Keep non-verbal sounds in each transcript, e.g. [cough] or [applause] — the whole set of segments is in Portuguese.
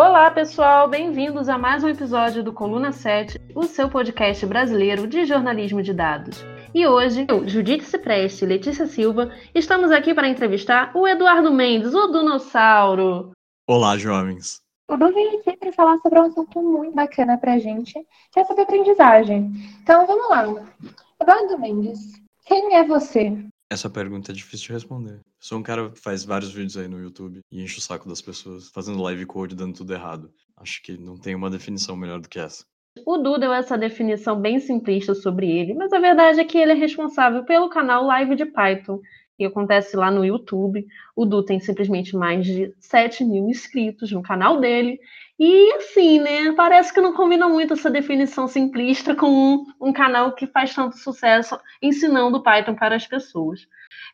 Olá, pessoal, bem-vindos a mais um episódio do Coluna 7, o seu podcast brasileiro de jornalismo de dados. E hoje, eu, Judite Cipreste e Letícia Silva, estamos aqui para entrevistar o Eduardo Mendes, o Dinossauro. Olá, jovens. O Du veio aqui para falar sobre um assunto muito bacana para a gente, que é sobre aprendizagem. Então, vamos lá. Eduardo Mendes, quem é você? Essa pergunta é difícil de responder. Sou um cara que faz vários vídeos aí no YouTube e enche o saco das pessoas, fazendo live code dando tudo errado. Acho que não tem uma definição melhor do que essa. O Du deu essa definição bem simplista sobre ele, mas a verdade é que ele é responsável pelo canal Live de Python, que acontece lá no YouTube. O Du tem simplesmente mais de 7 mil inscritos no canal dele. E assim, né? Parece que não combina muito essa definição simplista com um, um canal que faz tanto sucesso ensinando Python para as pessoas.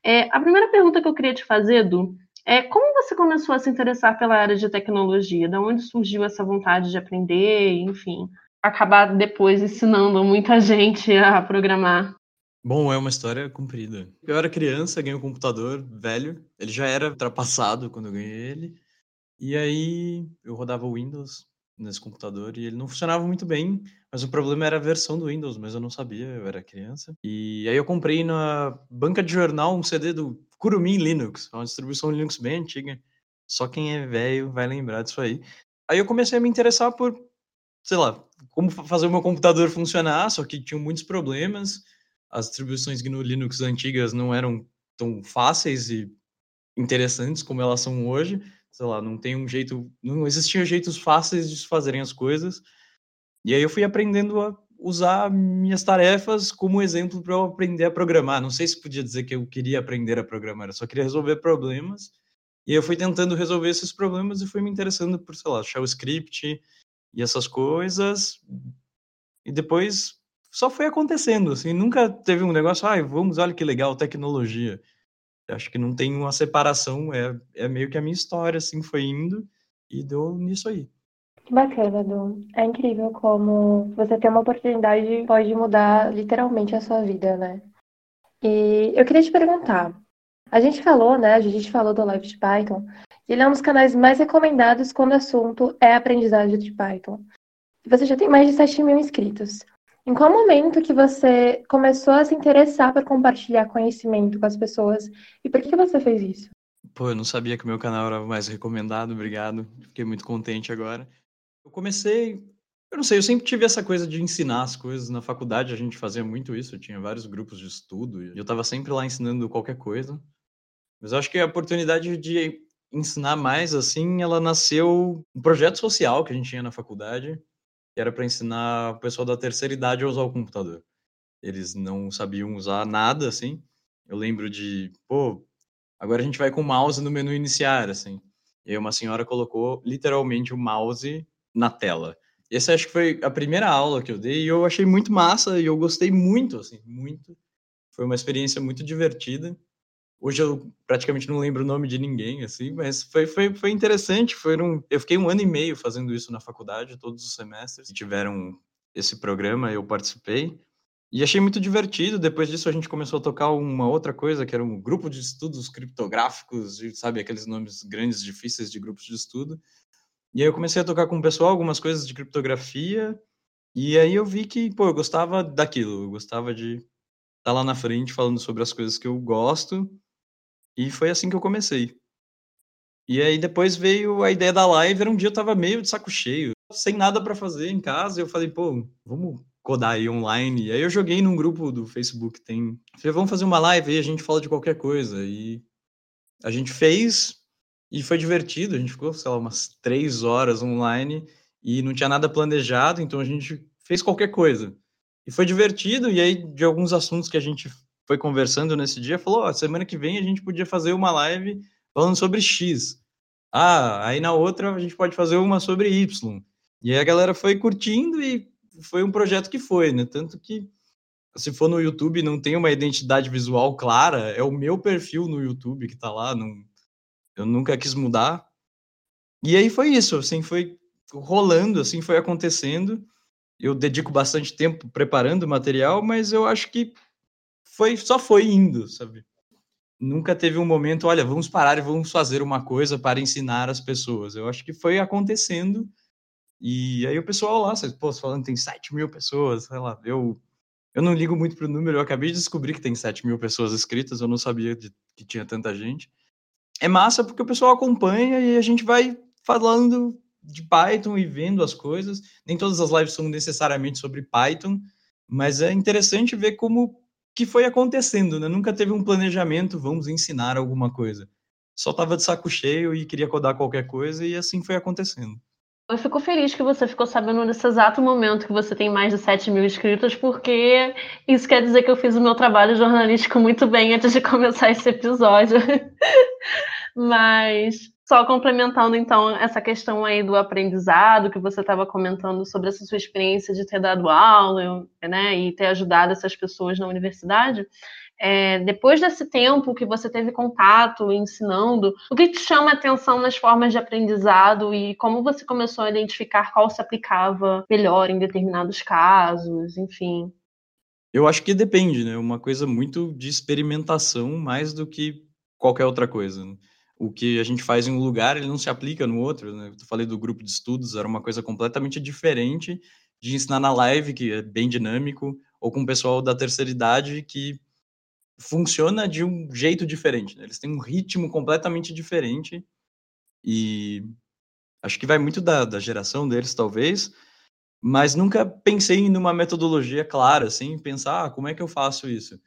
É, a primeira pergunta que eu queria te fazer, Edu, é como você começou a se interessar pela área de tecnologia? Da onde surgiu essa vontade de aprender, enfim, acabar depois ensinando muita gente a programar? Bom, é uma história comprida. Eu era criança, ganhei um computador velho. Ele já era ultrapassado quando eu ganhei ele. E aí eu rodava o Windows nesse computador e ele não funcionava muito bem, mas o problema era a versão do Windows, mas eu não sabia, eu era criança. E aí eu comprei na banca de jornal um CD do Kurumin Linux, uma distribuição Linux bem antiga. Só quem é velho vai lembrar disso aí. Aí eu comecei a me interessar por, sei lá, como fazer o meu computador funcionar, só que tinha muitos problemas. As distribuições GNU Linux antigas não eram tão fáceis e interessantes como elas são hoje sei lá, não tem um jeito, não existiam jeitos fáceis de se fazerem as coisas. E aí eu fui aprendendo a usar minhas tarefas como exemplo para eu aprender a programar. Não sei se podia dizer que eu queria aprender a programar, eu só queria resolver problemas. E eu fui tentando resolver esses problemas e fui me interessando por, sei lá, shell script e essas coisas. E depois só foi acontecendo, assim, nunca teve um negócio, ai, ah, vamos, olha que legal, tecnologia acho que não tem uma separação, é, é meio que a minha história, assim, foi indo e deu nisso aí. Que bacana, Du. É incrível como você ter uma oportunidade pode mudar literalmente a sua vida, né? E eu queria te perguntar, a gente falou, né, a gente falou do Live de Python, e ele é um dos canais mais recomendados quando o assunto é aprendizagem de Python. Você já tem mais de 7 mil inscritos. Em qual momento que você começou a se interessar por compartilhar conhecimento com as pessoas e por que você fez isso? Pô, eu não sabia que o meu canal era mais recomendado, obrigado. Fiquei muito contente agora. Eu comecei, eu não sei, eu sempre tive essa coisa de ensinar as coisas. Na faculdade a gente fazia muito isso, eu tinha vários grupos de estudo e eu estava sempre lá ensinando qualquer coisa. Mas eu acho que a oportunidade de ensinar mais assim, ela nasceu um projeto social que a gente tinha na faculdade que era para ensinar o pessoal da terceira idade a usar o computador. Eles não sabiam usar nada, assim. Eu lembro de, pô, agora a gente vai com o mouse no menu iniciar, assim. E aí uma senhora colocou literalmente o mouse na tela. Essa acho que foi a primeira aula que eu dei e eu achei muito massa e eu gostei muito, assim, muito. Foi uma experiência muito divertida. Hoje eu praticamente não lembro o nome de ninguém, assim, mas foi, foi, foi interessante. Foram, eu fiquei um ano e meio fazendo isso na faculdade, todos os semestres. Tiveram esse programa, eu participei. E achei muito divertido. Depois disso, a gente começou a tocar uma outra coisa, que era um grupo de estudos criptográficos, sabe, aqueles nomes grandes, difíceis de grupos de estudo. E aí eu comecei a tocar com o pessoal algumas coisas de criptografia. E aí eu vi que, pô, eu gostava daquilo, eu gostava de estar tá lá na frente falando sobre as coisas que eu gosto e foi assim que eu comecei. E aí depois veio a ideia da live, era um dia eu tava meio de saco cheio, sem nada para fazer em casa, eu falei, pô, vamos codar aí online. E aí eu joguei num grupo do Facebook, tem, falei, vamos fazer uma live aí, a gente fala de qualquer coisa. E a gente fez e foi divertido, a gente ficou, sei lá, umas três horas online e não tinha nada planejado, então a gente fez qualquer coisa. E foi divertido, e aí de alguns assuntos que a gente foi conversando nesse dia, falou: oh, semana que vem a gente podia fazer uma live falando sobre X. Ah, aí na outra a gente pode fazer uma sobre Y. E aí a galera foi curtindo e foi um projeto que foi, né? Tanto que se for no YouTube não tem uma identidade visual clara, é o meu perfil no YouTube que tá lá, não, eu nunca quis mudar. E aí foi isso, assim, foi rolando, assim, foi acontecendo. Eu dedico bastante tempo preparando o material, mas eu acho que foi só foi indo, sabe? nunca teve um momento, olha, vamos parar e vamos fazer uma coisa para ensinar as pessoas. Eu acho que foi acontecendo. E aí o pessoal lá, pô, falando tem 7 mil pessoas, sei lá, eu, eu não ligo muito pro número, eu acabei de descobrir que tem 7 mil pessoas inscritas, eu não sabia de, que tinha tanta gente. É massa porque o pessoal acompanha e a gente vai falando de Python e vendo as coisas. Nem todas as lives são necessariamente sobre Python, mas é interessante ver como que foi acontecendo, né? Nunca teve um planejamento, vamos ensinar alguma coisa. Só tava de saco cheio e queria codar qualquer coisa e assim foi acontecendo. Eu fico feliz que você ficou sabendo nesse exato momento que você tem mais de 7 mil inscritos, porque isso quer dizer que eu fiz o meu trabalho jornalístico muito bem antes de [laughs] começar esse episódio. Mas só complementando então essa questão aí do aprendizado que você estava comentando sobre essa sua experiência de ter dado aula, né, e ter ajudado essas pessoas na universidade. É, depois desse tempo que você teve contato ensinando, o que te chama a atenção nas formas de aprendizado e como você começou a identificar qual se aplicava melhor em determinados casos, enfim? Eu acho que depende, né? Uma coisa muito de experimentação mais do que qualquer outra coisa. Né? O que a gente faz em um lugar, ele não se aplica no outro, né? Eu falei do grupo de estudos, era uma coisa completamente diferente de ensinar na live, que é bem dinâmico, ou com o pessoal da terceira idade, que funciona de um jeito diferente, né? Eles têm um ritmo completamente diferente e acho que vai muito da, da geração deles, talvez, mas nunca pensei em uma metodologia clara, assim, pensar, ah, como é que eu faço isso?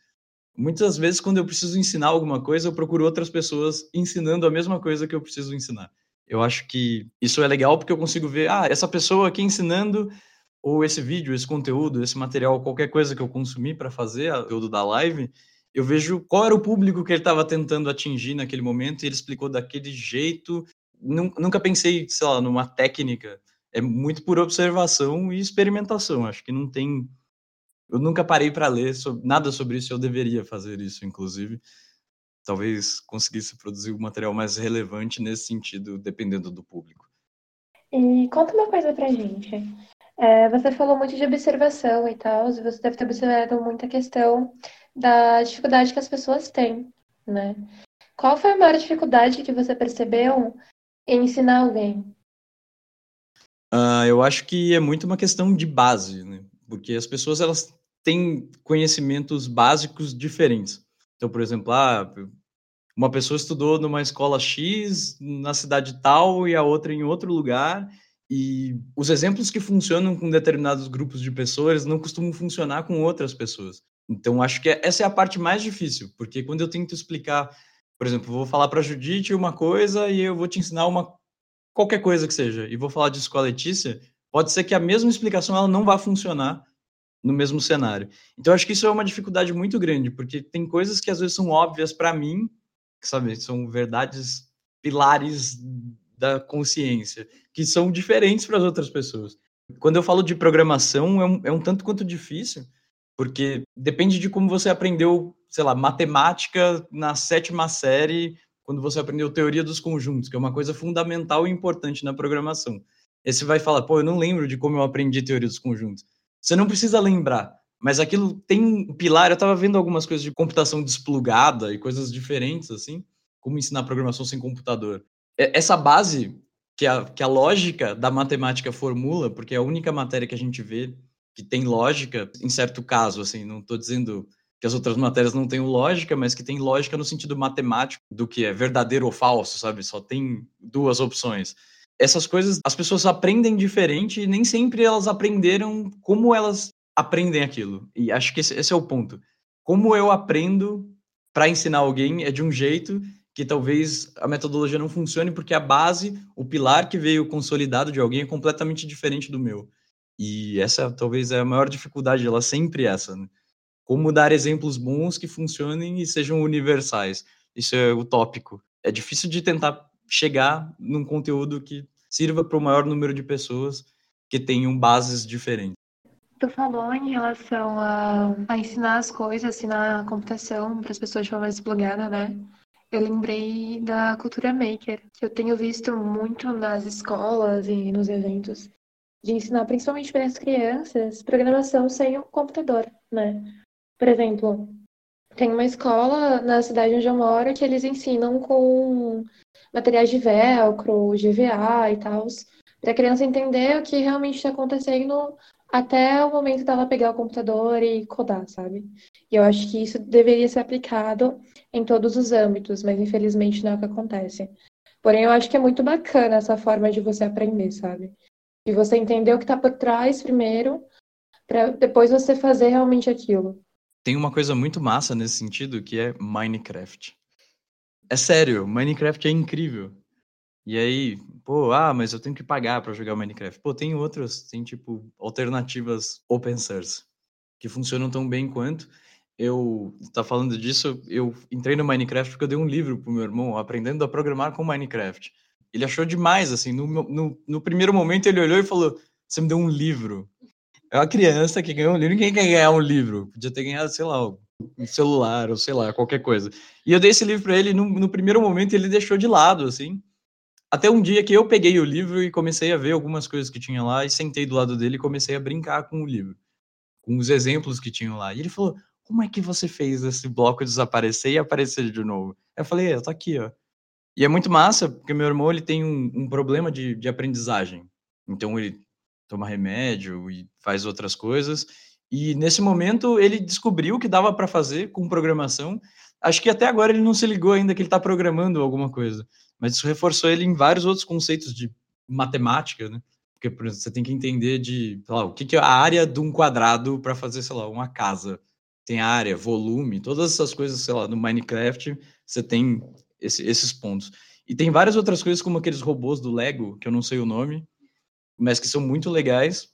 Muitas vezes, quando eu preciso ensinar alguma coisa, eu procuro outras pessoas ensinando a mesma coisa que eu preciso ensinar. Eu acho que isso é legal porque eu consigo ver, ah, essa pessoa aqui ensinando, ou esse vídeo, esse conteúdo, esse material, qualquer coisa que eu consumi para fazer conteúdo da live, eu vejo qual era o público que ele estava tentando atingir naquele momento e ele explicou daquele jeito. Nunca pensei, sei lá, numa técnica. É muito por observação e experimentação. Acho que não tem eu nunca parei para ler sobre, nada sobre isso, eu deveria fazer isso, inclusive. Talvez conseguisse produzir um material mais relevante nesse sentido, dependendo do público. E conta uma coisa pra gente. É, você falou muito de observação e tal, e você deve ter observado muita questão da dificuldade que as pessoas têm, né? Qual foi a maior dificuldade que você percebeu em ensinar alguém? Uh, eu acho que é muito uma questão de base, né? Porque as pessoas elas têm conhecimentos básicos diferentes. Então, por exemplo, ah, uma pessoa estudou numa escola X na cidade tal e a outra em outro lugar, e os exemplos que funcionam com determinados grupos de pessoas não costumam funcionar com outras pessoas. Então, acho que essa é a parte mais difícil, porque quando eu tento explicar, por exemplo, vou falar para a Judite uma coisa e eu vou te ensinar uma qualquer coisa que seja, e vou falar disso com a Letícia, pode ser que a mesma explicação ela não vá funcionar no mesmo cenário. Então, acho que isso é uma dificuldade muito grande, porque tem coisas que às vezes são óbvias para mim, que sabe, são verdades pilares da consciência, que são diferentes para as outras pessoas. Quando eu falo de programação, é um, é um tanto quanto difícil, porque depende de como você aprendeu, sei lá, matemática na sétima série, quando você aprendeu teoria dos conjuntos, que é uma coisa fundamental e importante na programação. Aí você vai falar, pô, eu não lembro de como eu aprendi teoria dos conjuntos. Você não precisa lembrar, mas aquilo tem um pilar. Eu estava vendo algumas coisas de computação desplugada e coisas diferentes, assim, como ensinar programação sem computador. Essa base que a, que a lógica da matemática formula, porque é a única matéria que a gente vê que tem lógica, em certo caso, assim, não estou dizendo que as outras matérias não têm lógica, mas que tem lógica no sentido matemático do que é verdadeiro ou falso, sabe? Só tem duas opções essas coisas as pessoas aprendem diferente e nem sempre elas aprenderam como elas aprendem aquilo. E acho que esse, esse é o ponto. Como eu aprendo para ensinar alguém é de um jeito que talvez a metodologia não funcione porque a base, o pilar que veio consolidado de alguém é completamente diferente do meu. E essa talvez é a maior dificuldade, ela sempre essa. Né? Como dar exemplos bons que funcionem e sejam universais. Isso é utópico. É difícil de tentar chegar num conteúdo que sirva para o maior número de pessoas que tenham bases diferentes. Tu falou em relação a, a ensinar as coisas, ensinar a computação para as pessoas de forma desplugada, né? Eu lembrei da cultura maker, que eu tenho visto muito nas escolas e nos eventos, de ensinar principalmente para as crianças programação sem o computador, né? Por exemplo, Tem uma escola na cidade onde eu moro que eles ensinam com materiais de velcro, GVA e tal, para a criança entender o que realmente está acontecendo até o momento dela pegar o computador e codar, sabe? E eu acho que isso deveria ser aplicado em todos os âmbitos, mas infelizmente não é o que acontece. Porém, eu acho que é muito bacana essa forma de você aprender, sabe? De você entender o que está por trás primeiro, para depois você fazer realmente aquilo. Tem uma coisa muito massa nesse sentido que é Minecraft. É sério, Minecraft é incrível. E aí, pô, ah, mas eu tenho que pagar para jogar Minecraft. Pô, tem outras, tem tipo alternativas open source que funcionam tão bem quanto. Eu tá falando disso, eu entrei no Minecraft porque eu dei um livro pro meu irmão aprendendo a programar com Minecraft. Ele achou demais, assim, no, no, no primeiro momento ele olhou e falou: "Você me deu um livro". É uma criança que ganhou um livro, ninguém quer ganhar um livro. Podia ter ganhado, sei lá, um celular ou sei lá, qualquer coisa. E eu dei esse livro para ele no, no primeiro momento ele deixou de lado, assim. Até um dia que eu peguei o livro e comecei a ver algumas coisas que tinha lá e sentei do lado dele e comecei a brincar com o livro, com os exemplos que tinham lá. E ele falou: Como é que você fez esse bloco desaparecer e aparecer de novo? Eu falei: É, tá aqui, ó. E é muito massa, porque meu irmão ele tem um, um problema de, de aprendizagem. Então ele toma remédio e faz outras coisas. E nesse momento ele descobriu que dava para fazer com programação. Acho que até agora ele não se ligou ainda que ele está programando alguma coisa mas isso reforçou ele em vários outros conceitos de matemática, né? Porque, por exemplo, você tem que entender de, lá, o que, que é a área de um quadrado para fazer, sei lá, uma casa. Tem área, volume, todas essas coisas, sei lá, no Minecraft, você tem esse, esses pontos. E tem várias outras coisas, como aqueles robôs do Lego, que eu não sei o nome, mas que são muito legais.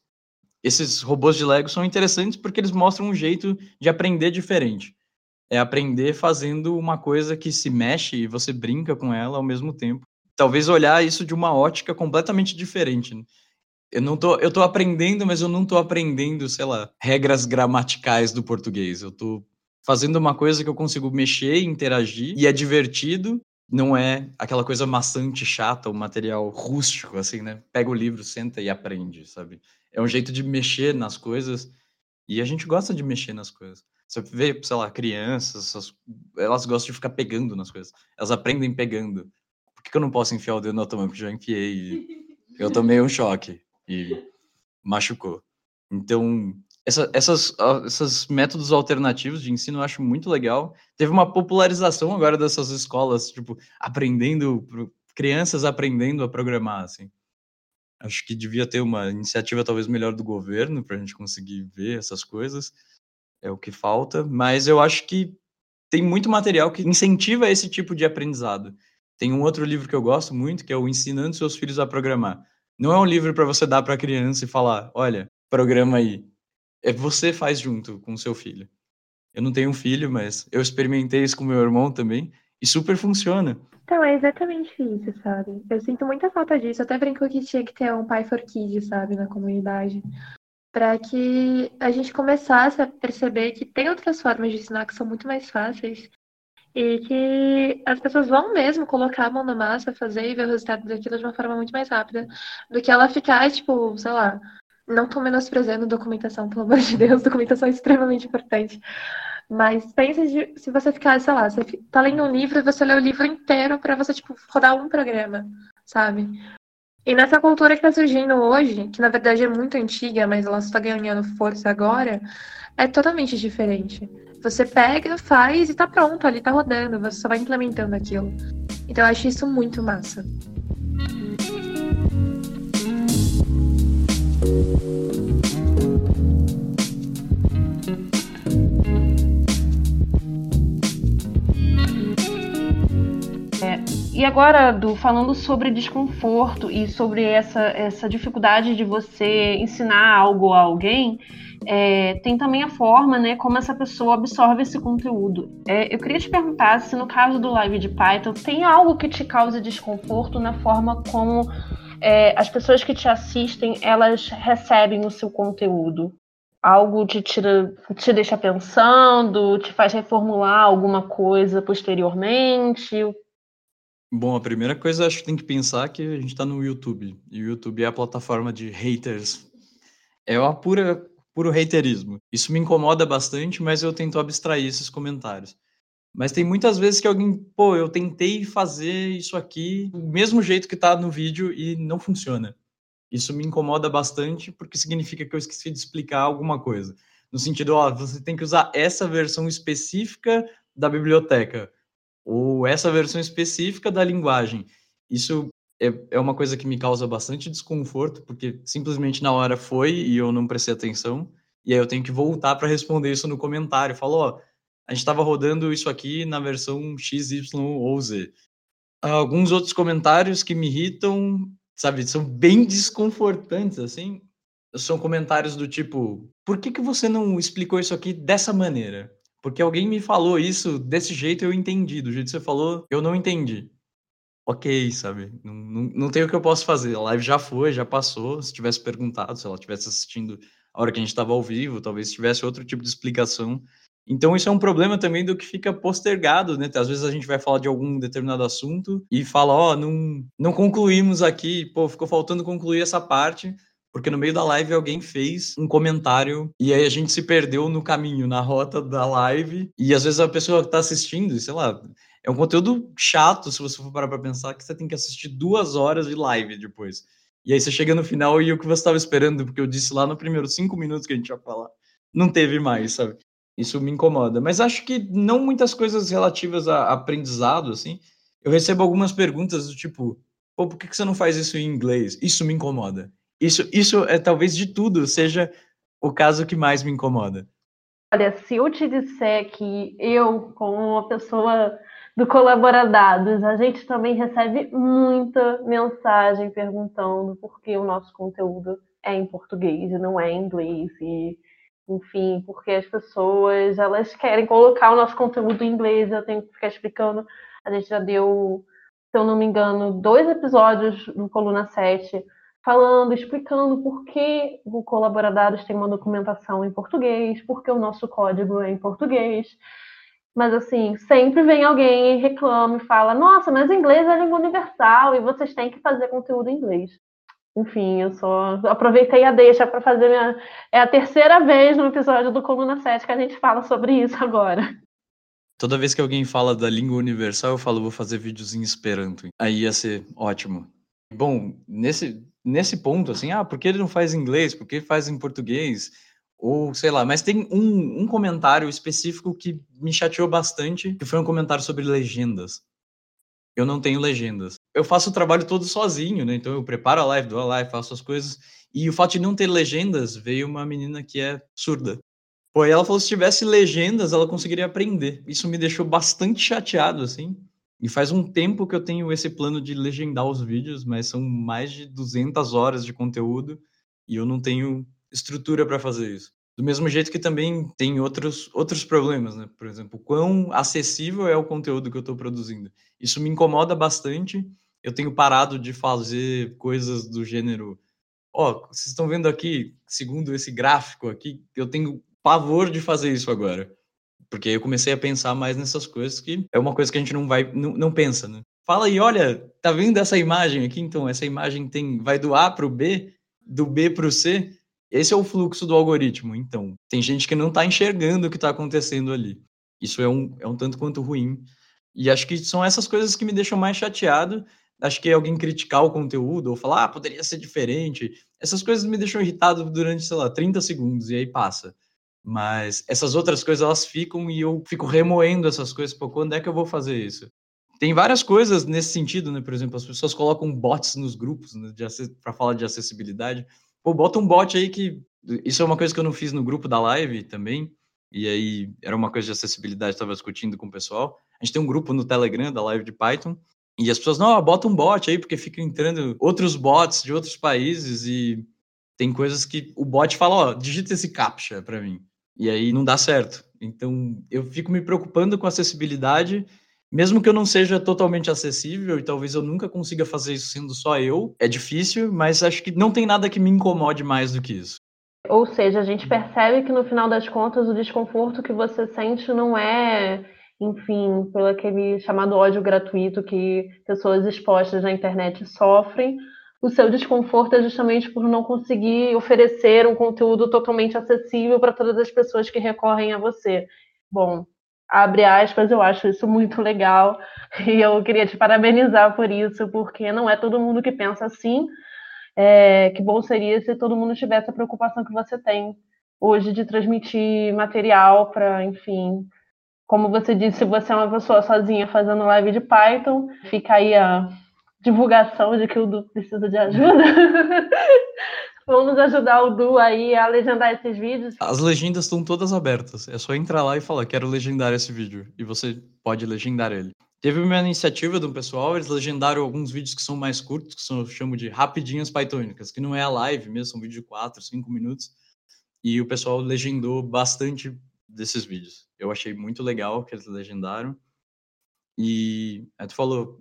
Esses robôs de Lego são interessantes porque eles mostram um jeito de aprender diferente é aprender fazendo uma coisa que se mexe e você brinca com ela ao mesmo tempo. Talvez olhar isso de uma ótica completamente diferente. Né? Eu não tô, eu tô aprendendo, mas eu não tô aprendendo, sei lá, regras gramaticais do português. Eu tô fazendo uma coisa que eu consigo mexer, interagir e é divertido. Não é aquela coisa maçante, chata, o um material rústico, assim, né? Pega o livro, senta e aprende, sabe? É um jeito de mexer nas coisas e a gente gosta de mexer nas coisas. Você vê, sei lá, crianças, elas gostam de ficar pegando nas coisas. Elas aprendem pegando. Por que, que eu não posso enfiar o dedo na tomada? Porque já enfiei. eu tomei um choque e machucou. Então, essa, essas, esses métodos alternativos de ensino eu acho muito legal. Teve uma popularização agora dessas escolas, tipo, aprendendo, crianças aprendendo a programar, assim. Acho que devia ter uma iniciativa talvez melhor do governo para a gente conseguir ver essas coisas é o que falta, mas eu acho que tem muito material que incentiva esse tipo de aprendizado. Tem um outro livro que eu gosto muito, que é o Ensinando Seus Filhos a Programar. Não é um livro para você dar para a criança e falar, olha, programa aí. É você faz junto com o seu filho. Eu não tenho um filho, mas eu experimentei isso com meu irmão também e super funciona. Então, é exatamente isso, sabe? Eu sinto muita falta disso. Eu até brinco que tinha que ter um pai for kids, sabe, na comunidade para que a gente começasse a perceber que tem outras formas de ensinar que são muito mais fáceis e que as pessoas vão mesmo colocar a mão na massa, fazer e ver o resultado daquilo de uma forma muito mais rápida do que ela ficar, tipo, sei lá, não tô menosprezando documentação, pelo amor de Deus, documentação é extremamente importante. Mas pensa de, se você ficar, sei lá, você tá lendo um livro e você lê o livro inteiro para você, tipo, rodar um programa, sabe? E nessa cultura que está surgindo hoje, que na verdade é muito antiga, mas ela está ganhando força agora, é totalmente diferente. Você pega, faz e tá pronto, ali tá rodando, você só vai implementando aquilo. Então eu acho isso muito massa. E agora, Du, falando sobre desconforto e sobre essa, essa dificuldade de você ensinar algo a alguém, é, tem também a forma, né, como essa pessoa absorve esse conteúdo. É, eu queria te perguntar se no caso do Live de Python tem algo que te cause desconforto na forma como é, as pessoas que te assistem elas recebem o seu conteúdo. Algo te tira, te deixa pensando, te faz reformular alguma coisa posteriormente? Bom, a primeira coisa acho que tem que pensar que a gente está no YouTube. E o YouTube é a plataforma de haters. É uma pura puro haterismo. Isso me incomoda bastante, mas eu tento abstrair esses comentários. Mas tem muitas vezes que alguém, pô, eu tentei fazer isso aqui do mesmo jeito que tá no vídeo e não funciona. Isso me incomoda bastante porque significa que eu esqueci de explicar alguma coisa. No sentido, ó, você tem que usar essa versão específica da biblioteca ou essa versão específica da linguagem. Isso é, é uma coisa que me causa bastante desconforto, porque simplesmente na hora foi e eu não prestei atenção, e aí eu tenho que voltar para responder isso no comentário. Falou, ó, a gente estava rodando isso aqui na versão X, Y ou Z. Alguns outros comentários que me irritam, sabe, são bem desconfortantes, assim. São comentários do tipo, por que, que você não explicou isso aqui dessa maneira? Porque alguém me falou isso desse jeito eu entendi. Do jeito que você falou, eu não entendi. Ok, sabe? Não, não, não tem o que eu possa fazer. A live já foi, já passou. Se tivesse perguntado, se ela estivesse assistindo a hora que a gente estava ao vivo, talvez tivesse outro tipo de explicação. Então, isso é um problema também do que fica postergado, né? Às vezes a gente vai falar de algum determinado assunto e fala, ó, oh, não, não concluímos aqui, pô, ficou faltando concluir essa parte porque no meio da live alguém fez um comentário e aí a gente se perdeu no caminho, na rota da live. E às vezes a pessoa que tá assistindo, sei lá, é um conteúdo chato se você for parar pra pensar que você tem que assistir duas horas de live depois. E aí você chega no final e o que você estava esperando, porque eu disse lá no primeiro cinco minutos que a gente ia falar, não teve mais, sabe? Isso me incomoda. Mas acho que não muitas coisas relativas a aprendizado, assim. Eu recebo algumas perguntas do tipo, pô, por que você não faz isso em inglês? Isso me incomoda. Isso, isso é talvez de tudo seja o caso que mais me incomoda. Olha, se eu te disser que eu, como uma pessoa do Colaboradados, a gente também recebe muita mensagem perguntando por que o nosso conteúdo é em português e não é em inglês. E, enfim, porque as pessoas elas querem colocar o nosso conteúdo em inglês, eu tenho que ficar explicando. A gente já deu, se eu não me engano, dois episódios no Coluna 7 falando, explicando por que o Colaboradados tem uma documentação em português, por que o nosso código é em português. Mas, assim, sempre vem alguém e reclama e fala: nossa, mas inglês é língua universal e vocês têm que fazer conteúdo em inglês. Enfim, eu só aproveitei a deixa para fazer minha. É a terceira vez no episódio do Coluna 7 que a gente fala sobre isso agora. Toda vez que alguém fala da língua universal, eu falo, vou fazer vídeos em Esperanto. Aí ia ser ótimo. Bom, nesse, nesse ponto, assim, ah, por que ele não faz em inglês? Por que faz em português? Ou sei lá, mas tem um, um comentário específico que me chateou bastante, que foi um comentário sobre legendas. Eu não tenho legendas. Eu faço o trabalho todo sozinho, né? Então eu preparo a live, dou a live, faço as coisas. E o fato de não ter legendas, veio uma menina que é surda. Pô, e ela falou que se tivesse legendas, ela conseguiria aprender. Isso me deixou bastante chateado, assim. E faz um tempo que eu tenho esse plano de legendar os vídeos, mas são mais de 200 horas de conteúdo e eu não tenho estrutura para fazer isso. Do mesmo jeito que também tem outros, outros problemas, né? Por exemplo, quão acessível é o conteúdo que eu estou produzindo. Isso me incomoda bastante. Eu tenho parado de fazer coisas do gênero. Ó, oh, vocês estão vendo aqui, segundo esse gráfico aqui, eu tenho pavor de fazer isso agora. Porque eu comecei a pensar mais nessas coisas que é uma coisa que a gente não vai, não, não pensa, né? Fala aí, olha, tá vendo essa imagem aqui? Então, essa imagem tem vai do A para o B, do B para o C. Esse é o fluxo do algoritmo. Então, tem gente que não está enxergando o que está acontecendo ali. Isso é um, é um tanto quanto ruim. E acho que são essas coisas que me deixam mais chateado. Acho que alguém criticar o conteúdo ou falar, ah, poderia ser diferente. Essas coisas me deixam irritado durante, sei lá, 30 segundos e aí passa. Mas essas outras coisas elas ficam e eu fico remoendo essas coisas. Pô, quando é que eu vou fazer isso? Tem várias coisas nesse sentido, né? Por exemplo, as pessoas colocam bots nos grupos né, para falar de acessibilidade. Pô, bota um bot aí que. Isso é uma coisa que eu não fiz no grupo da live também. E aí era uma coisa de acessibilidade, estava discutindo com o pessoal. A gente tem um grupo no Telegram da live de Python. E as pessoas, não, bota um bot aí, porque fica entrando outros bots de outros países e tem coisas que o bot fala, ó, digita esse captcha para mim. E aí não dá certo. Então eu fico me preocupando com acessibilidade, mesmo que eu não seja totalmente acessível e talvez eu nunca consiga fazer isso sendo só eu. É difícil, mas acho que não tem nada que me incomode mais do que isso. Ou seja, a gente percebe que no final das contas o desconforto que você sente não é, enfim, pelo aquele chamado ódio gratuito que pessoas expostas na internet sofrem, o seu desconforto é justamente por não conseguir oferecer um conteúdo totalmente acessível para todas as pessoas que recorrem a você. Bom, abre aspas, eu acho isso muito legal [laughs] e eu queria te parabenizar por isso, porque não é todo mundo que pensa assim. É, que bom seria se todo mundo tivesse a preocupação que você tem hoje de transmitir material para, enfim, como você disse, você é uma pessoa sozinha fazendo live de Python, fica aí a divulgação de que o Du precisa de ajuda. [laughs] Vamos ajudar o Du aí a legendar esses vídeos. As legendas estão todas abertas. É só entrar lá e falar, quero legendar esse vídeo. E você pode legendar ele. Teve uma iniciativa do pessoal, eles legendaram alguns vídeos que são mais curtos, que são, eu chamo de rapidinhas pythônicas, que não é a live mesmo, são vídeos de 4, 5 minutos. E o pessoal legendou bastante desses vídeos. Eu achei muito legal que eles legendaram. E aí tu falou,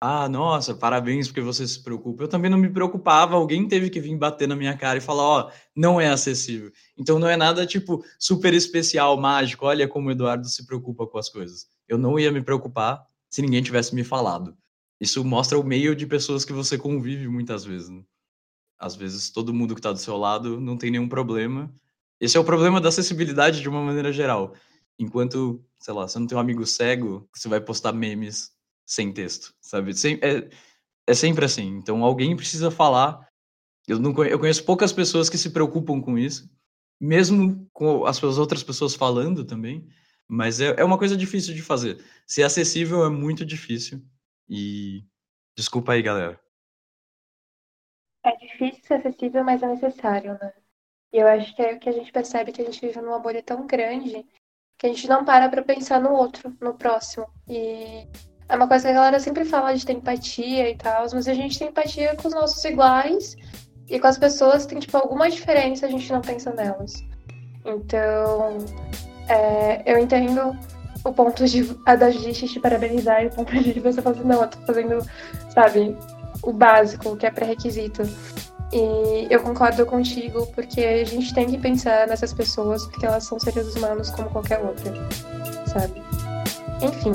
ah, nossa, parabéns porque você se preocupa. Eu também não me preocupava, alguém teve que vir bater na minha cara e falar, ó, não é acessível. Então não é nada tipo super especial, mágico, olha como o Eduardo se preocupa com as coisas. Eu não ia me preocupar se ninguém tivesse me falado. Isso mostra o meio de pessoas que você convive muitas vezes. Né? Às vezes todo mundo que está do seu lado não tem nenhum problema esse é o problema da acessibilidade de uma maneira geral. Enquanto, sei lá, você não tem um amigo cego, você vai postar memes sem texto, sabe? É, é sempre assim. Então, alguém precisa falar. Eu, não, eu conheço poucas pessoas que se preocupam com isso, mesmo com as outras pessoas falando também, mas é, é uma coisa difícil de fazer. Ser acessível é muito difícil. E desculpa aí, galera. É difícil ser acessível, mas é necessário, né? E eu acho que é o que a gente percebe que a gente vive numa bolha tão grande que a gente não para pra pensar no outro, no próximo. E é uma coisa que a galera sempre fala de ter empatia e tal, mas a gente tem empatia com os nossos iguais e com as pessoas que tem, tipo, alguma diferença, a gente não pensa nelas. Então, é, eu entendo o ponto de a da gente te parabenizar e o ponto de você falar assim, não, eu tô fazendo, sabe, o básico, o que é pré-requisito. E eu concordo contigo, porque a gente tem que pensar nessas pessoas, porque elas são seres humanos como qualquer outra, sabe? Enfim.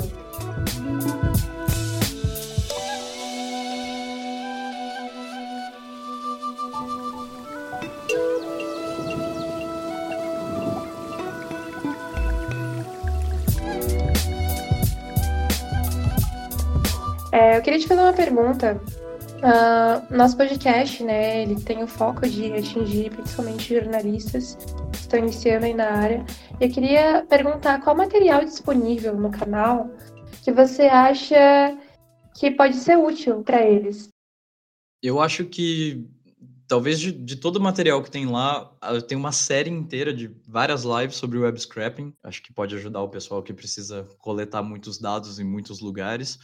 É, eu queria te fazer uma pergunta Uh, nosso podcast, né, ele tem o foco de atingir principalmente jornalistas que estão iniciando aí na área. Eu queria perguntar qual material disponível no canal que você acha que pode ser útil para eles. Eu acho que talvez de, de, todo o material que tem lá, tem uma série inteira de várias lives sobre web scrapping. Acho que pode ajudar o pessoal que precisa coletar muitos dados em muitos lugares.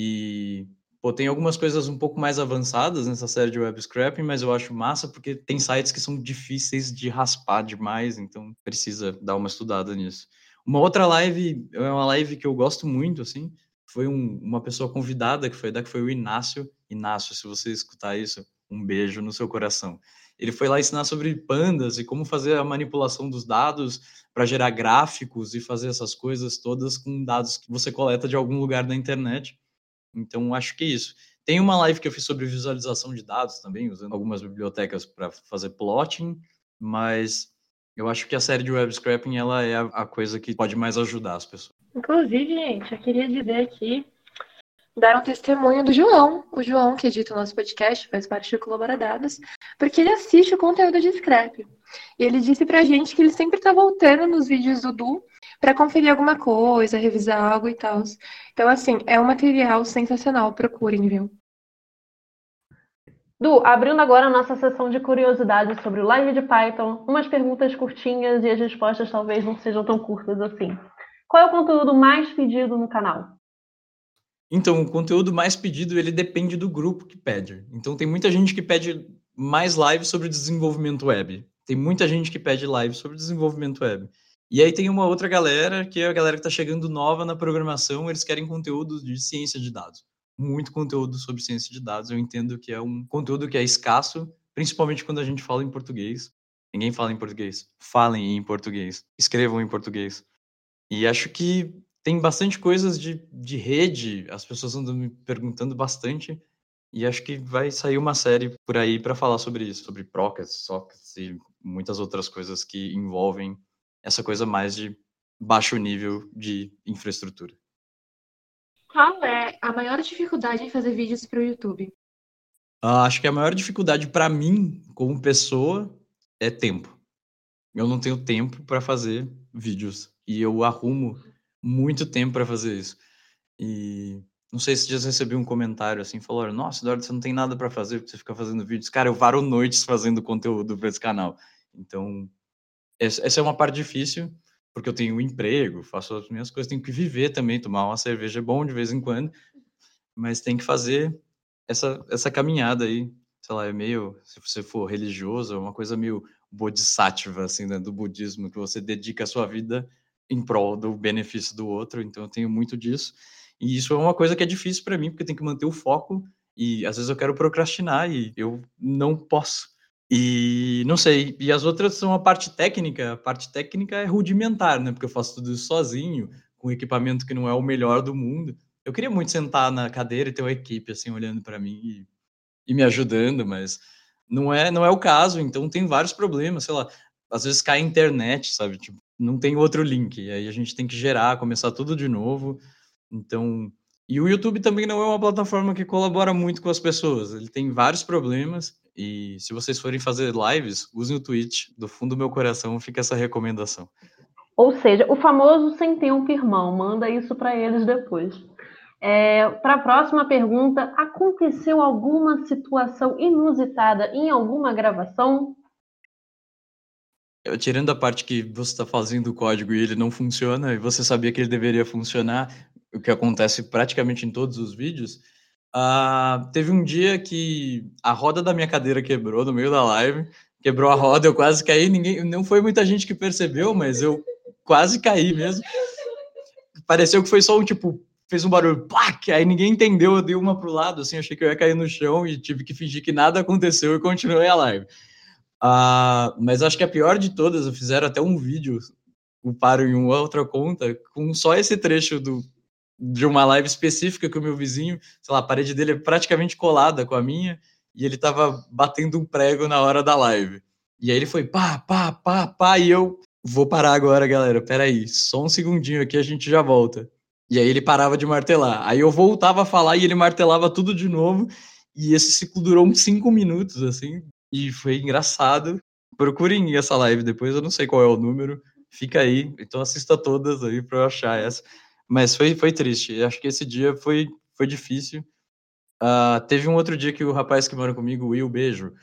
E Pô, tem algumas coisas um pouco mais avançadas nessa série de web scrapping, mas eu acho massa porque tem sites que são difíceis de raspar demais, então precisa dar uma estudada nisso. Uma outra live, é uma live que eu gosto muito, assim, foi um, uma pessoa convidada que foi da que foi o Inácio. Inácio, se você escutar isso, um beijo no seu coração. Ele foi lá ensinar sobre pandas e como fazer a manipulação dos dados para gerar gráficos e fazer essas coisas todas com dados que você coleta de algum lugar da internet. Então, acho que é isso. Tem uma live que eu fiz sobre visualização de dados também, usando algumas bibliotecas para fazer plotting, mas eu acho que a série de web scrapping ela é a coisa que pode mais ajudar as pessoas. Inclusive, gente, eu queria dizer aqui, dar um testemunho do João, o João que edita o nosso podcast, faz parte do Colaboradados, porque ele assiste o conteúdo de scrap. E ele disse pra gente que ele sempre tá voltando nos vídeos do Du para conferir alguma coisa, revisar algo e tal. Então, assim, é um material sensacional, procurem, viu? Du, abrindo agora a nossa sessão de curiosidades sobre o live de Python, umas perguntas curtinhas e as respostas talvez não sejam tão curtas assim. Qual é o conteúdo mais pedido no canal? Então, o conteúdo mais pedido, ele depende do grupo que pede. Então, tem muita gente que pede mais lives sobre desenvolvimento web. Tem muita gente que pede live sobre desenvolvimento web. E aí tem uma outra galera, que é a galera que está chegando nova na programação, eles querem conteúdo de ciência de dados. Muito conteúdo sobre ciência de dados. Eu entendo que é um conteúdo que é escasso, principalmente quando a gente fala em português. Ninguém fala em português. Falem em português. Escrevam em português. E acho que tem bastante coisas de, de rede, as pessoas andam me perguntando bastante. E acho que vai sair uma série por aí para falar sobre isso, sobre procas, sockets e muitas outras coisas que envolvem essa coisa mais de baixo nível de infraestrutura. Qual é a maior dificuldade em fazer vídeos para o YouTube? Uh, acho que a maior dificuldade para mim, como pessoa, é tempo. Eu não tenho tempo para fazer vídeos e eu arrumo muito tempo para fazer isso. E não sei se já recebi um comentário assim, falou: Nossa, Eduardo, você não tem nada para fazer, você fica fazendo vídeos. Cara, eu varo noites fazendo conteúdo para esse canal. Então, essa é uma parte difícil, porque eu tenho um emprego, faço as minhas coisas, tenho que viver também, tomar uma cerveja é bom de vez em quando, mas tem que fazer essa, essa caminhada aí. Sei lá, é meio, se você for religioso, é uma coisa meio bodhisattva, assim, né, do budismo, que você dedica a sua vida em prol do benefício do outro, então eu tenho muito disso. E isso é uma coisa que é difícil para mim, porque tem que manter o foco e às vezes eu quero procrastinar e eu não posso. E não sei, e as outras são a parte técnica, a parte técnica é rudimentar, né? Porque eu faço tudo sozinho, com equipamento que não é o melhor do mundo. Eu queria muito sentar na cadeira e ter uma equipe assim olhando para mim e, e, me ajudando, mas não é, não é o caso, então tem vários problemas, sei lá, às vezes cai a internet, sabe? Tipo, não tem outro link, e aí a gente tem que gerar, começar tudo de novo. Então, e o YouTube também não é uma plataforma que colabora muito com as pessoas. Ele tem vários problemas. E se vocês forem fazer lives, usem o Twitch. Do fundo do meu coração fica essa recomendação. Ou seja, o famoso sem tempo irmão. Manda isso para eles depois. É, para a próxima pergunta, aconteceu alguma situação inusitada em alguma gravação? Tirando a parte que você está fazendo o código e ele não funciona, e você sabia que ele deveria funcionar, o que acontece praticamente em todos os vídeos, uh, teve um dia que a roda da minha cadeira quebrou no meio da live, quebrou a roda, eu quase caí, ninguém, não foi muita gente que percebeu, mas eu quase caí mesmo. Pareceu que foi só um tipo, fez um barulho, plac, aí ninguém entendeu, eu dei uma pro lado, assim, achei que eu ia cair no chão e tive que fingir que nada aconteceu e continuei a live. Uh, mas acho que a pior de todas, fizeram até um vídeo, o paro em uma outra conta, com só esse trecho do de uma live específica que o meu vizinho, sei lá, a parede dele é praticamente colada com a minha, e ele tava batendo um prego na hora da live. E aí ele foi pá, pá, pá, pá, e eu vou parar agora, galera. Peraí, só um segundinho aqui a gente já volta. E aí ele parava de martelar. Aí eu voltava a falar e ele martelava tudo de novo. E esse ciclo durou uns cinco minutos, assim, e foi engraçado. Procurem essa live depois, eu não sei qual é o número. Fica aí, então assista todas aí para eu achar essa. Mas foi, foi triste. Acho que esse dia foi, foi difícil. Uh, teve um outro dia que o rapaz que mora comigo, Will, beijo,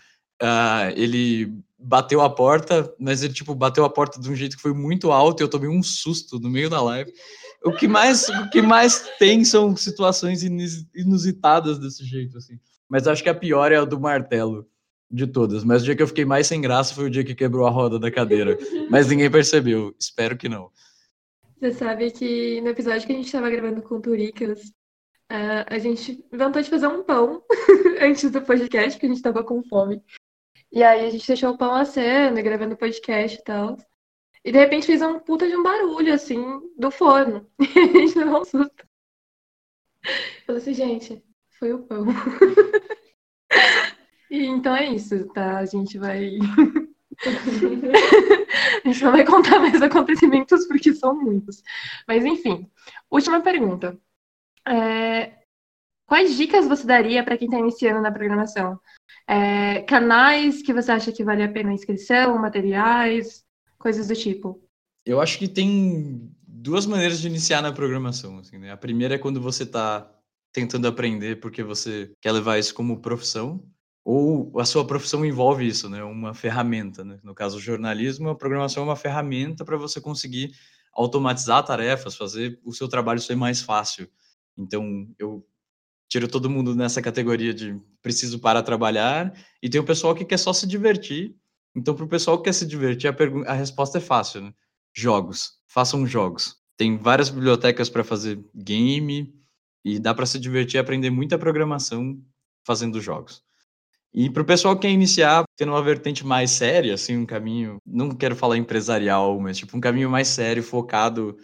uh, ele bateu a porta, mas ele, tipo, bateu a porta de um jeito que foi muito alto e eu tomei um susto no meio da live. O que mais, o que mais tem são situações inusitadas desse jeito, assim. Mas acho que a pior é a do martelo de todas. Mas o dia que eu fiquei mais sem graça foi o dia que quebrou a roda da cadeira. Mas ninguém percebeu. Espero que não. Você sabe que no episódio que a gente estava gravando com Turicas, uh, a gente inventou de fazer um pão [laughs] antes do podcast, porque a gente estava com fome. E aí a gente deixou o pão assando, gravando podcast e tal. E de repente fez um puta de um barulho, assim, do forno. [laughs] E a gente levou um susto. Falei assim, gente, foi o pão. [laughs] e então é isso, tá? A gente vai [laughs] a gente não vai contar mais acontecimentos porque são muitos. Mas enfim, última pergunta. É... Quais dicas você daria para quem está iniciando na programação? É... Canais que você acha que vale a pena a inscrição, materiais, coisas do tipo? Eu acho que tem duas maneiras de iniciar na programação. Assim, né? A primeira é quando você está tentando aprender porque você quer levar isso como profissão ou a sua profissão envolve isso, né? Uma ferramenta, né? No caso, o jornalismo, a programação é uma ferramenta para você conseguir automatizar tarefas, fazer o seu trabalho ser mais fácil. Então, eu tiro todo mundo nessa categoria de preciso para trabalhar e tem o pessoal que quer só se divertir. Então, para o pessoal que quer se divertir, a, a resposta é fácil, né? Jogos. Façam jogos. Tem várias bibliotecas para fazer game e dá para se divertir e aprender muita programação fazendo jogos. E para o pessoal que quer iniciar, tendo uma vertente mais séria, assim, um caminho, não quero falar empresarial, mas tipo um caminho mais sério, focado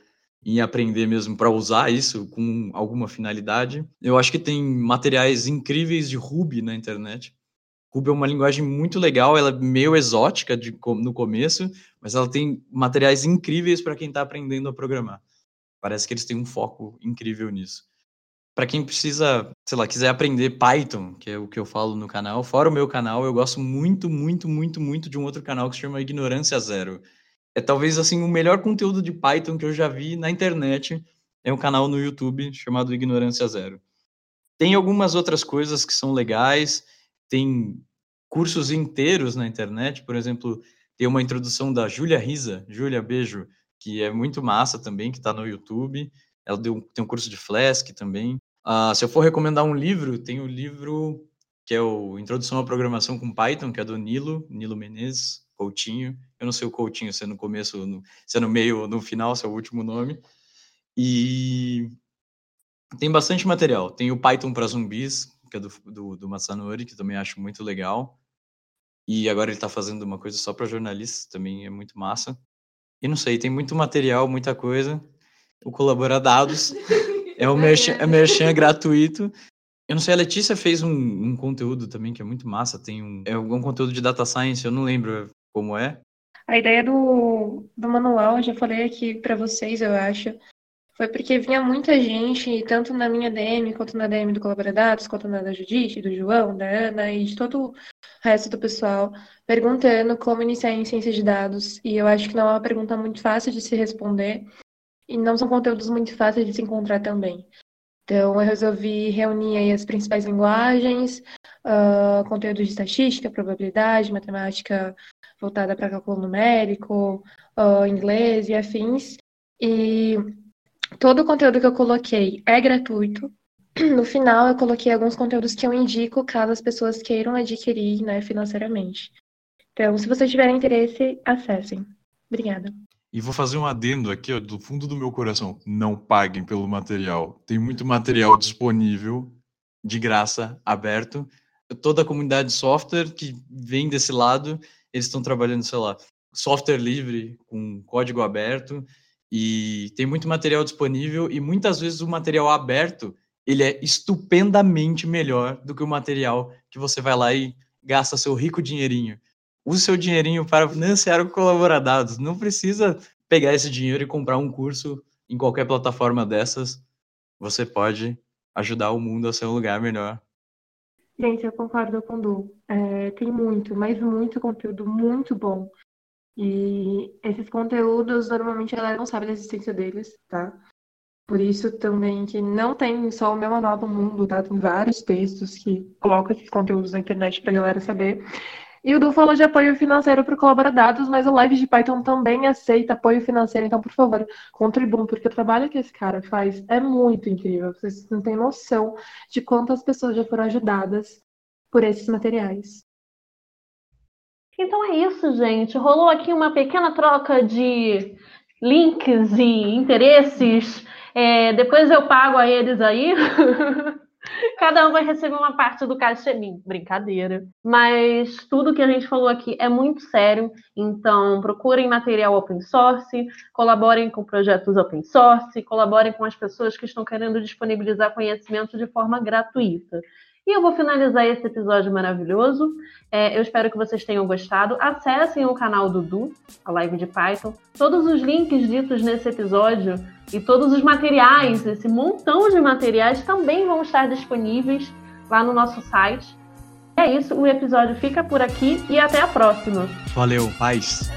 em aprender mesmo para usar isso com alguma finalidade. Eu acho que tem materiais incríveis de Ruby na internet. Ruby é uma linguagem muito legal, ela é meio exótica de, no começo, mas ela tem materiais incríveis para quem está aprendendo a programar. Parece que eles têm um foco incrível nisso. Para quem precisa, sei lá, quiser aprender Python, que é o que eu falo no canal, fora o meu canal, eu gosto muito, muito, muito, muito de um outro canal que se chama Ignorância Zero. É talvez assim o melhor conteúdo de Python que eu já vi na internet. É um canal no YouTube chamado Ignorância Zero. Tem algumas outras coisas que são legais tem cursos inteiros na internet, por exemplo, tem uma introdução da Júlia Risa, Júlia, beijo, que é muito massa também, que está no YouTube. Ela deu, tem um curso de Flask também. Uh, se eu for recomendar um livro, tem o um livro que é o Introdução à Programação com Python, que é do Nilo, Nilo Menezes, Coutinho. Eu não sei o Coutinho se é no começo, no, se é no meio ou no final, se é o último nome. E tem bastante material. Tem o Python para zumbis, que é do, do, do Masanori, que também acho muito legal. E agora ele está fazendo uma coisa só para jornalistas, também é muito massa. E não sei, tem muito material, muita coisa. O Colabora Dados é o merchan, é merchan gratuito. Eu não sei, a Letícia fez um, um, conteúdo também que é muito massa. Tem um, é um conteúdo de data science, eu não lembro como é. A ideia do, do manual, eu já falei aqui para vocês, eu acho, foi porque vinha muita gente, tanto na minha DM, quanto na DM do Colaboradados, quanto na da Judite, do João, da Ana e de todo o resto do pessoal, perguntando como iniciar em ciência de dados. E eu acho que não é uma pergunta muito fácil de se responder, e não são conteúdos muito fáceis de se encontrar também. Então, eu resolvi reunir as principais linguagens, uh, conteúdos de estatística, probabilidade, matemática voltada para cálculo numérico, uh, inglês e afins. E Todo o conteúdo que eu coloquei é gratuito. [clears throat] No final, eu coloquei alguns conteúdos que eu indico caso as pessoas queiram adquirir né, financeiramente. Então, se vocês tiverem interesse, acessem. Obrigada. E vou fazer um adendo aqui, ó, do fundo do meu coração. Não paguem pelo material. Tem muito material disponível, de graça, aberto. Toda a comunidade de software que vem desse lado, eles estão trabalhando, sei lá, software livre, com código aberto. E tem muito material disponível e muitas vezes o material aberto ele é estupendamente melhor do que o material que você vai lá e gasta seu rico dinheirinho. Use seu dinheirinho para financiar o Colaboradados. Não precisa pegar esse dinheiro e comprar um curso em qualquer plataforma dessas. Você pode ajudar o mundo a ser um lugar melhor. Gente, eu concordo com o Du. É, tem muito, mas muito conteúdo muito bom. E esses conteúdos, normalmente, a galera não sabe da existência deles, tá? Por isso também que não tem só o meu manual do mundo, tá? Tem vários textos que colocam esses conteúdos na internet pra galera saber. E o Du falou de apoio financeiro para o Colaboradados, mas o Live de Python também aceita apoio financeiro. Então, por favor, contribuam, porque o trabalho que esse cara faz é muito incrível. Vocês não têm noção de quantas pessoas já foram ajudadas por esses materiais. Então é isso, gente. Rolou aqui uma pequena troca de links e interesses. É, depois eu pago a eles aí. [laughs] Cada um vai receber uma parte do cachê. Brincadeira. Mas tudo que a gente falou aqui é muito sério. Então, procurem material open source, colaborem com projetos open source, colaborem com as pessoas que estão querendo disponibilizar conhecimento de forma gratuita. E eu vou finalizar esse episódio maravilhoso. É, eu espero que vocês tenham gostado. Acessem o canal do Du, a live de Python. Todos os links ditos nesse episódio e todos os materiais, esse montão de materiais, também vão estar disponíveis lá no nosso site. É isso, o episódio fica por aqui e até a próxima. Valeu, paz!